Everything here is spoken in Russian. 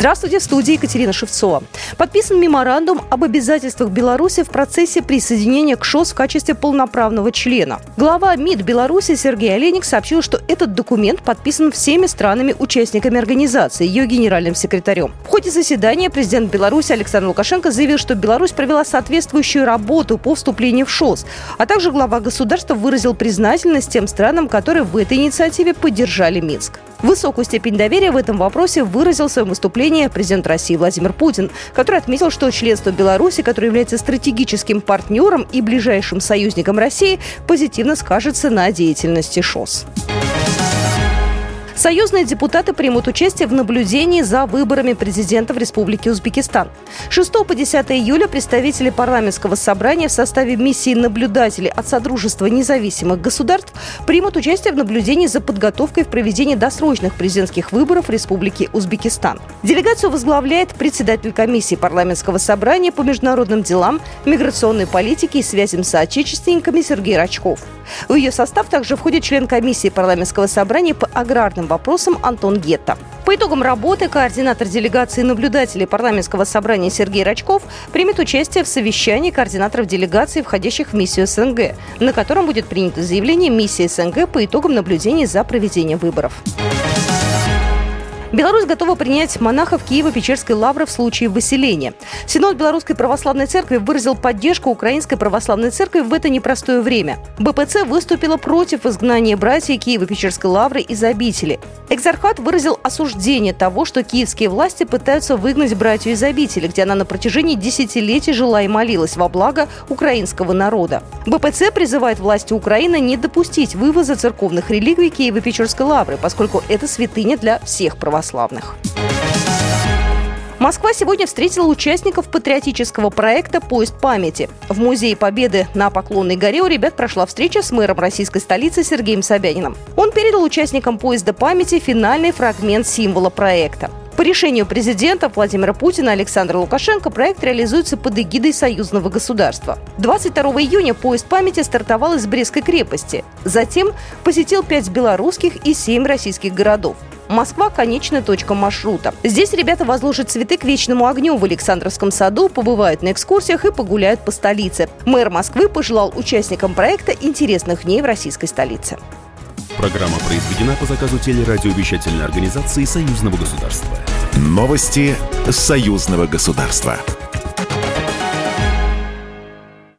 Здравствуйте, в студии Екатерина Шевцова. Подписан меморандум об обязательствах Беларуси в процессе присоединения к ШОС в качестве полноправного члена. Глава МИД Беларуси Сергей Олейник сообщил, что этот документ подписан всеми странами-участниками организации, ее генеральным секретарем. В ходе заседания президент Беларуси Александр Лукашенко заявил, что Беларусь провела соответствующую работу по вступлению в ШОС, а также глава государства выразил признательность тем странам, которые в этой инициативе поддержали Минск. Высокую степень доверия в этом вопросе выразил в своем выступлении президент России Владимир Путин, который отметил, что членство Беларуси, которое является стратегическим партнером и ближайшим союзником России, позитивно скажется на деятельности ШОС. Союзные депутаты примут участие в наблюдении за выборами президента в Республике Узбекистан. 6 по 10 июля представители парламентского собрания в составе миссии наблюдателей от Содружества независимых государств примут участие в наблюдении за подготовкой в проведении досрочных президентских выборов Республики Узбекистан. Делегацию возглавляет председатель комиссии парламентского собрания по международным делам, миграционной политике и связям с соотечественниками Сергей Рачков. В ее состав также входит член комиссии парламентского собрания по аграрным вопросам Антон Гетта. По итогам работы координатор делегации наблюдателей парламентского собрания Сергей Рачков примет участие в совещании координаторов делегаций, входящих в миссию СНГ, на котором будет принято заявление миссии СНГ по итогам наблюдений за проведением выборов. Беларусь готова принять монахов Киева-Печерской лавры в случае выселения. Синод Белорусской Православной Церкви выразил поддержку Украинской Православной Церкви в это непростое время. БПЦ выступила против изгнания братьев Киева-Печерской лавры из обители. Экзархат выразил осуждение того, что киевские власти пытаются выгнать братью из обители, где она на протяжении десятилетий жила и молилась во благо украинского народа. БПЦ призывает власти Украины не допустить вывоза церковных реликвий Киева-Печерской лавры, поскольку это святыня для всех православных. Москва сегодня встретила участников патриотического проекта «Поезд памяти». В Музее Победы на Поклонной горе у ребят прошла встреча с мэром российской столицы Сергеем Собяниным. Он передал участникам «Поезда памяти» финальный фрагмент символа проекта. По решению президента Владимира Путина Александра Лукашенко проект реализуется под эгидой союзного государства. 22 июня поезд памяти стартовал из Брестской крепости. Затем посетил пять белорусских и семь российских городов. Москва – конечная точка маршрута. Здесь ребята возложат цветы к вечному огню в Александровском саду, побывают на экскурсиях и погуляют по столице. Мэр Москвы пожелал участникам проекта интересных дней в российской столице. Программа произведена по заказу телерадиовещательной организации Союзного государства. Новости Союзного государства.